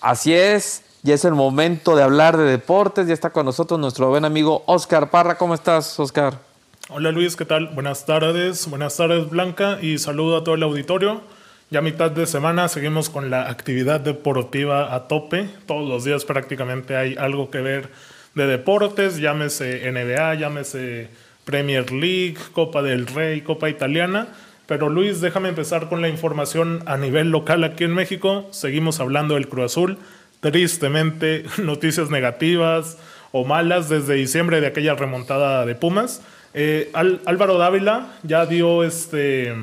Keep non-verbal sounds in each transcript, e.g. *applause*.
Así es, ya es el momento de hablar de deportes. Ya está con nosotros nuestro buen amigo Oscar Parra. ¿Cómo estás, Oscar? Hola Luis, ¿qué tal? Buenas tardes, buenas tardes Blanca y saludo a todo el auditorio. Ya mitad de semana seguimos con la actividad deportiva a tope. Todos los días prácticamente hay algo que ver de deportes, llámese NBA, llámese Premier League, Copa del Rey, Copa Italiana. Pero Luis, déjame empezar con la información a nivel local aquí en México. Seguimos hablando del Cruz Azul. Tristemente, *laughs* noticias negativas o malas desde diciembre de aquella remontada de Pumas. Eh, Álvaro Dávila ya dio este,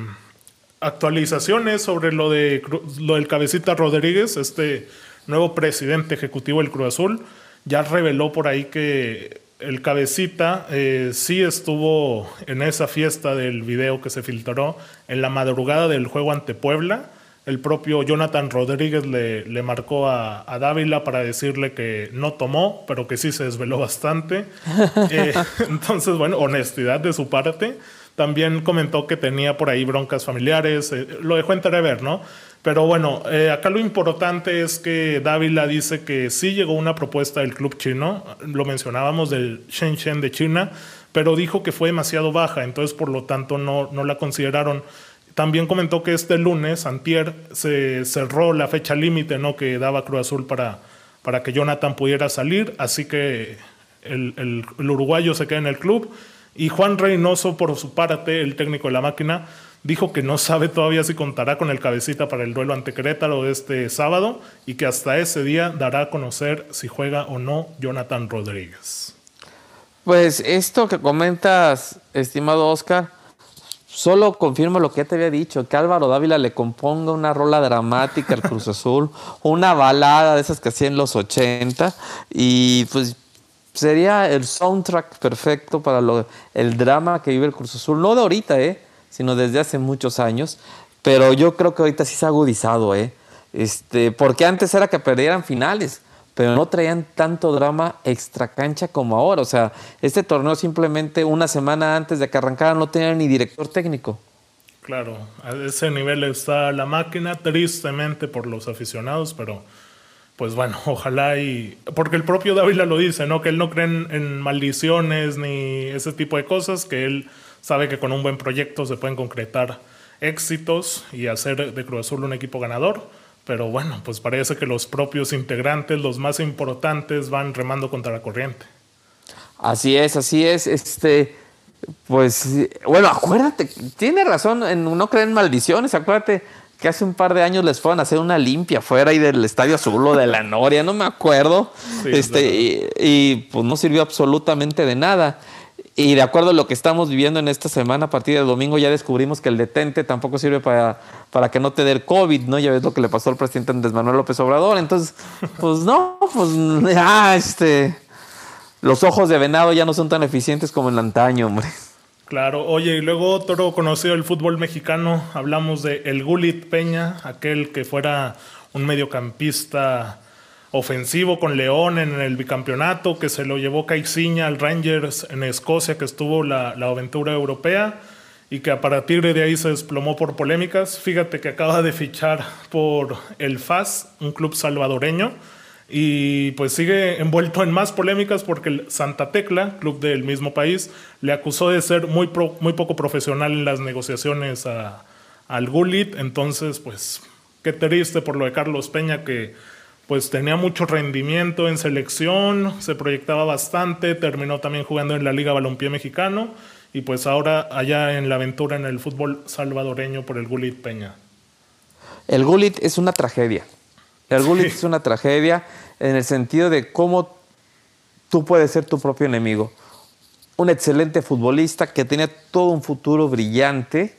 actualizaciones sobre lo, de, lo del cabecita Rodríguez, este nuevo presidente ejecutivo del Cruz Azul ya reveló por ahí que el cabecita eh, sí estuvo en esa fiesta del video que se filtró en la madrugada del juego ante Puebla. El propio Jonathan Rodríguez le, le marcó a, Dávila para decirle que no tomó, pero que sí se desveló bastante. *laughs* Eh, entonces, bueno, honestidad de su parte. También comentó que tenía por ahí broncas familiares, eh, lo dejó entrever, ¿no? Pero bueno, eh, acá lo importante es que Dávila dice que sí llegó una propuesta del club chino, lo mencionábamos del Shenzhen de China, pero dijo que fue demasiado baja, entonces por lo tanto no, no la consideraron. También comentó que este lunes, antier, se cerró la fecha límite ¿no? que daba Cruz Azul para, para que Jonathan pudiera salir, así que el, el, el uruguayo se queda en el club. Y Juan Reynoso, por su parte, el técnico de la máquina, dijo que no sabe todavía si contará con el cabecita para el duelo ante Querétaro de este sábado y que hasta ese día dará a conocer si juega o no Jonathan Rodríguez. Pues esto que comentas, estimado Oscar, solo confirmo lo que ya te había dicho, que Álvaro Dávila le componga una rola dramática al Cruz Azul, *laughs* una balada de esas que hacía en los 80 y pues sería el soundtrack perfecto para lo, el drama que vive el Cruz Azul, no de ahorita, ¿eh? Sino desde hace muchos años. Pero yo creo que ahorita sí se ha agudizado, ¿eh? Este, porque antes era que perdieran finales, pero no traían tanto drama extra cancha como ahora. O sea, este torneo simplemente una semana antes de que arrancara no tenía ni director técnico. Claro, a ese nivel está la máquina, tristemente por los aficionados, pero pues bueno, *laughs* ojalá y... Porque el propio Dávila lo dice, ¿no? Que él no cree en maldiciones ni ese tipo de cosas, que él sabe que con un buen proyecto se pueden concretar éxitos y hacer de Cruz Azul un equipo ganador. Pero bueno, pues parece que los propios integrantes, los más importantes, van remando contra la corriente. Así es, así es. Este, pues, bueno, acuérdate, tiene razón en no creen maldiciones. Acuérdate que hace un par de años les fueron a hacer una limpia fuera ahí del Estadio Azul o de la Noria, no me acuerdo. este, y, y, pues no sirvió absolutamente de nada. Y de acuerdo a lo que estamos viviendo en esta semana, a partir del domingo ya descubrimos que el detente tampoco sirve para, para que no te dé el COVID, ¿no? Ya ves lo que le pasó al presidente Andrés Manuel López Obrador. Entonces, pues no, pues *laughs* ya, este. Los ojos de venado ya no son tan eficientes como en antaño, hombre. Claro, oye, y luego otro conocido del fútbol mexicano, hablamos de el Gulit Peña, aquel que fuera un mediocampista ofensivo con León en el bicampeonato, que se lo llevó Caixinha al Rangers en Escocia, que estuvo la, aventura europea y que a partir de ahí se desplomó por polémicas. Fíjate que acaba de fichar por el FAS, un club salvadoreño, y pues sigue envuelto en más polémicas porque el Santa Tecla, club del mismo país, le acusó de ser muy, muy poco profesional en las negociaciones al Gullit. Entonces, pues qué triste por lo de Carlos Peña que pues tenía mucho rendimiento en selección, se proyectaba bastante, terminó también jugando en la Liga Balompié Mexicano y pues ahora allá en la aventura en el fútbol salvadoreño por el Gulit Peña. El Gulit es una tragedia. El Gulit *laughs* es una tragedia en el sentido de cómo tú puedes ser tu propio enemigo. Un excelente futbolista que tenía todo un futuro brillante.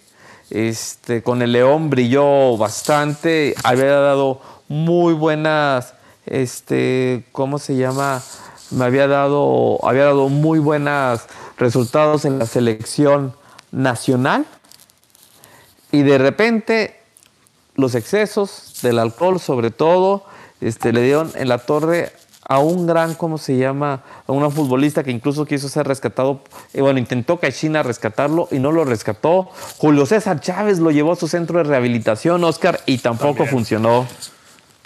Este, con el León brilló bastante, había dado muy buenas, este, ¿cómo se llama? Me había dado, había dado muy buenos resultados en la selección nacional y de repente los excesos del alcohol sobre todo este, le dieron en la torre a un gran, ¿cómo se llama? A un futbolista que incluso quiso ser rescatado. Y bueno, intentó China rescatarlo y no lo rescató. Julio César Chávez lo llevó a su centro de rehabilitación, Oscar, y tampoco funcionó.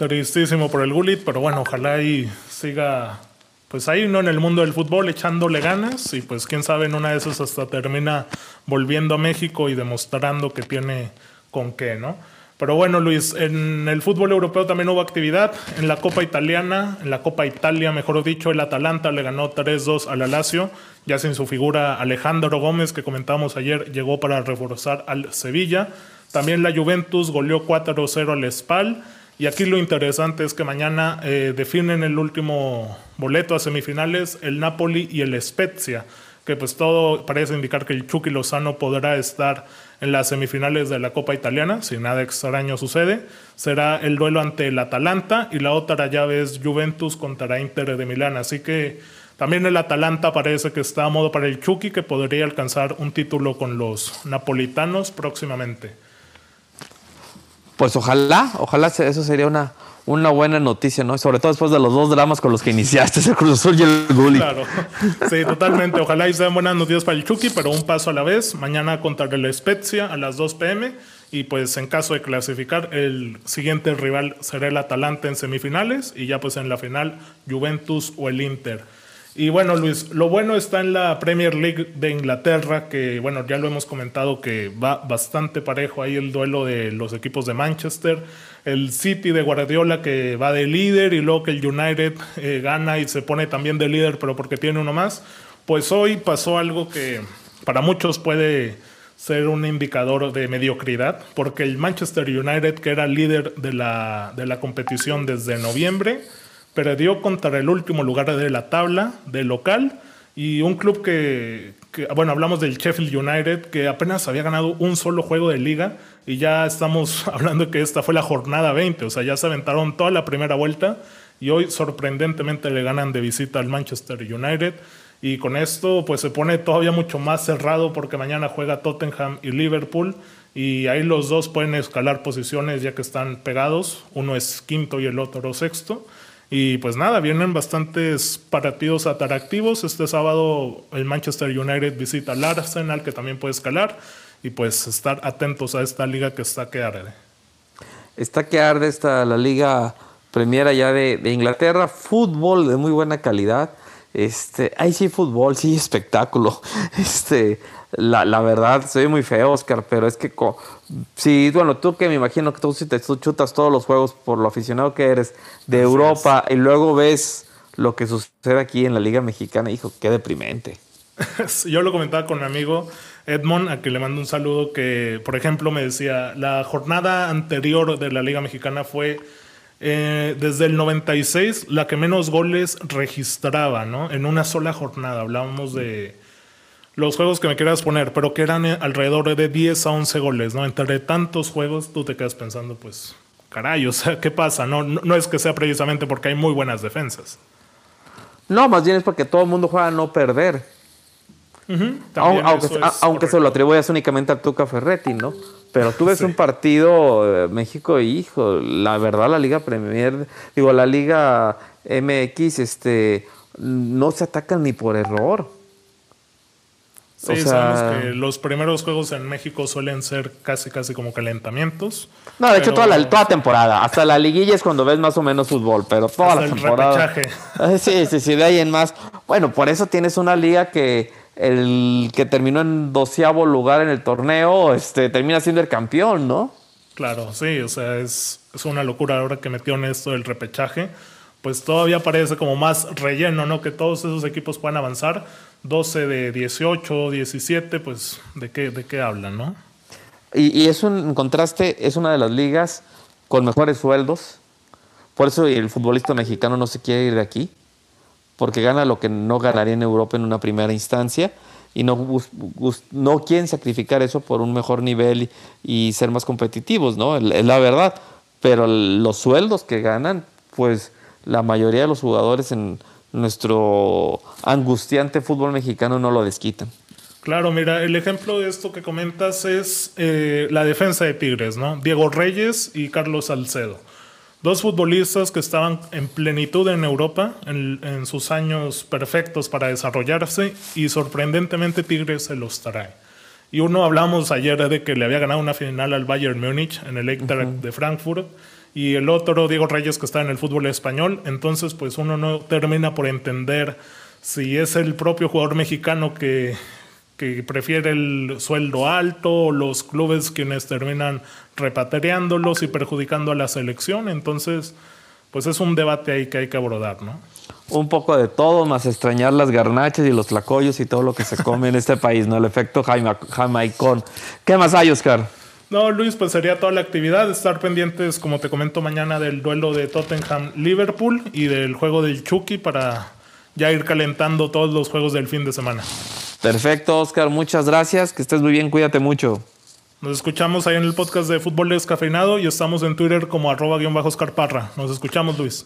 Tristísimo por el Gullit, pero bueno, ojalá y siga pues ahí no en el mundo del fútbol echándole ganas y pues quién sabe en una de esas hasta termina volviendo a México y demostrando que tiene con qué, ¿no? Pero bueno, Luis, en el fútbol europeo también hubo actividad. En la Copa Italiana, en la Copa Italia, mejor dicho, el Atalanta le ganó 3-2 al Lazio, ya sin su figura Alejandro Gómez, que comentábamos ayer, llegó para reforzar al Sevilla. También la Juventus goleó 4-0 al Spal. Y aquí lo interesante es que mañana eh, definen el último boleto a semifinales el Napoli y el Spezia, que pues todo parece indicar que el Chucky Lozano podrá estar en las semifinales de la Copa Italiana, si nada extraño sucede. Será el duelo ante el Atalanta y la otra llave es Juventus contra Inter de Milán. Así que también el Atalanta parece que está a modo para el Chucky, que podría alcanzar un título con los napolitanos próximamente. Pues ojalá, ojalá eso sería una, una buena noticia, ¿no? Sobre todo después de los dos dramas con los que iniciaste, *laughs* el Cruz Azul y el Gulli. Claro, sí, totalmente. Ojalá y sean buenas noticias para el Chucky, pero un paso a la vez. Mañana contra el Spezia a las 2 pm. Y pues en caso de clasificar, el siguiente rival será el Atalanta en semifinales. Y ya pues en la final, Juventus o el Inter. Y bueno, Luis, lo bueno está en la Premier League de Inglaterra, que bueno, ya lo hemos comentado que va bastante parejo ahí el duelo de los equipos de Manchester, el City de Guardiola que va de líder y luego que el United eh, gana y se pone también de líder, pero porque tiene uno más. Pues hoy pasó algo que para muchos puede ser un indicador de mediocridad, porque el Manchester United, que era líder de la, de la competición desde noviembre, perdió contra el último lugar de la tabla de local y un club que, bueno, hablamos del Sheffield United, que apenas había ganado un solo juego de liga y ya estamos *laughs* hablando que esta fue la jornada 20, o sea, ya se aventaron toda la primera vuelta y hoy sorprendentemente le ganan de visita al Manchester United y con esto pues se pone todavía mucho más cerrado porque mañana juega Tottenham y Liverpool y ahí los dos pueden escalar posiciones ya que están pegados, uno es quinto y el otro sexto. Y pues nada, vienen bastantes partidos atractivos. Este sábado el Manchester United visita al Arsenal, que también puede escalar. Y pues estar atentos a esta liga que está que arde. Está que arde esta, la liga premiera ya de, de Inglaterra. Fútbol de muy buena calidad. Este, ahí sí fútbol, sí espectáculo. *laughs* Este, la, la verdad, soy muy feo, Oscar, pero es que si, bueno, tú que me imagino que tú si te chutas todos los juegos por lo aficionado que eres de Europa y luego ves lo que sucede aquí en la Liga Mexicana, hijo, qué deprimente. *laughs* Yo lo comentaba con mi amigo Edmond, a que le mando un saludo, que por ejemplo me decía, la jornada anterior de la Liga Mexicana fue eh, desde el 96 la que menos goles registraba, ¿no? En una sola jornada. Hablábamos de los juegos que me quieras poner, pero que eran alrededor de 10 a 11 goles, ¿no? Entre tantos juegos tú te quedas pensando, pues, caray, o sea, ¿qué pasa? No, no, es que sea precisamente porque hay muy buenas defensas. No, más bien es porque todo el mundo juega a no perder. aunque, aunque se lo atribuyas únicamente a Tuca Ferretti, ¿no? Pero tú ves un partido, eh, México, hijo, la verdad, la Liga Premier, digo, la Liga MX, este, no se atacan ni por error. Sí, sabemos que los primeros juegos en México suelen ser casi, casi como calentamientos. No, de hecho, toda la toda temporada. Hasta la liguilla es cuando ves más o menos fútbol, pero toda la temporada. *laughs* Sí, sí, sí, de ahí en más. Bueno, por eso tienes una liga que el que terminó en doceavo lugar en el torneo, este, termina siendo el campeón, ¿no? Claro, sí, o sea, es, es una locura ahora que metió en esto el repechaje. Pues todavía parece como más relleno, ¿no? Que todos esos equipos puedan avanzar. 12 de 18, 17, pues ¿de qué, de qué hablan, no? Y, y eso en contraste es una de las ligas con mejores sueldos. Por eso el futbolista mexicano no se quiere ir de aquí porque gana lo que no ganaría en Europa en una primera instancia y no, no quieren sacrificar eso por un mejor nivel y, ser más competitivos, ¿no? Es la verdad. Pero los sueldos que ganan, pues la mayoría de los jugadores en nuestro angustiante fútbol mexicano no lo desquitan. Claro, mira, el ejemplo de esto que comentas es eh, la defensa de Tigres, ¿no? Diego Reyes y Carlos Salcedo. Dos futbolistas que estaban en plenitud en Europa, en, sus años perfectos para desarrollarse, y sorprendentemente Tigres se los trae. Y uno hablamos ayer de que le había ganado una final al Bayern Múnich en el Eintracht de Frankfurt, y el otro, Diego Reyes, que está en el fútbol español. Entonces, pues uno no termina por entender si es el propio jugador mexicano que, que prefiere el sueldo alto o los clubes quienes terminan repatriándolos y perjudicando a la selección. Entonces, pues es un debate ahí que hay que abordar, ¿no? Un poco de todo, más extrañar las garnachas y los tlacoyos y todo lo que se come en este país, ¿no? El efecto jamaicón. ¿Qué más hay, Oscar? No, Luis, pues sería toda la actividad. Estar pendientes, como te comento mañana, del duelo de Tottenham-Liverpool y del juego del Chucky para ya ir calentando todos los juegos del fin de semana. Perfecto, Oscar. Muchas gracias. Que estés muy bien. Cuídate mucho. Nos escuchamos ahí en el podcast de Fútbol Descafeinado y estamos en Twitter como arroba guion bajo. Nos escuchamos, Luis.